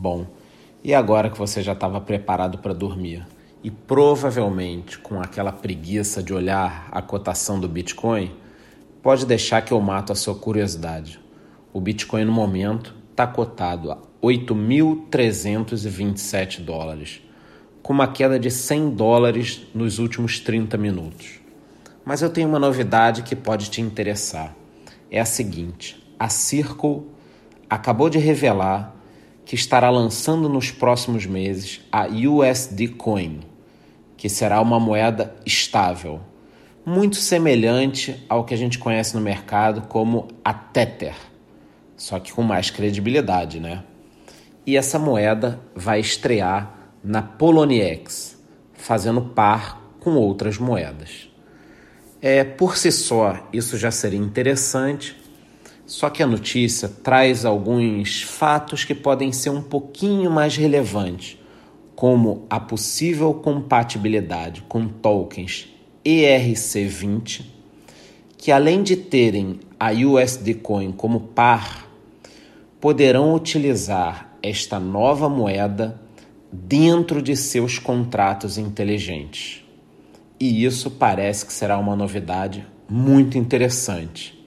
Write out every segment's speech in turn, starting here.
Bom, e agora que você já estava preparado para dormir e provavelmente com aquela preguiça de olhar a cotação do Bitcoin, pode deixar que eu mato a sua curiosidade. O Bitcoin no momento está cotado a 8.327 dólares, com uma queda de 100 dólares nos últimos 30 minutos. Mas eu tenho uma novidade que pode te interessar. É a seguinte: a Circle acabou de revelar que estará lançando nos próximos meses a USD Coin, que será uma moeda estável, muito semelhante ao que a gente conhece no mercado como a Tether, só que com mais credibilidade, né? E essa moeda vai estrear na Poloniex, fazendo par com outras moedas. É, por si só, isso já seria interessante, só que a notícia traz alguns fatos que podem ser um pouquinho mais relevantes, como a possível compatibilidade com tokens ERC20, que além de terem a USD Coin como par, poderão utilizar esta nova moeda dentro de seus contratos inteligentes. E isso parece que será uma novidade muito interessante.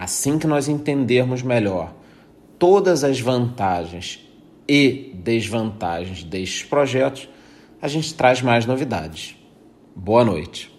Assim que nós entendermos melhor todas as vantagens e desvantagens destes projetos, a gente traz mais novidades. Boa noite.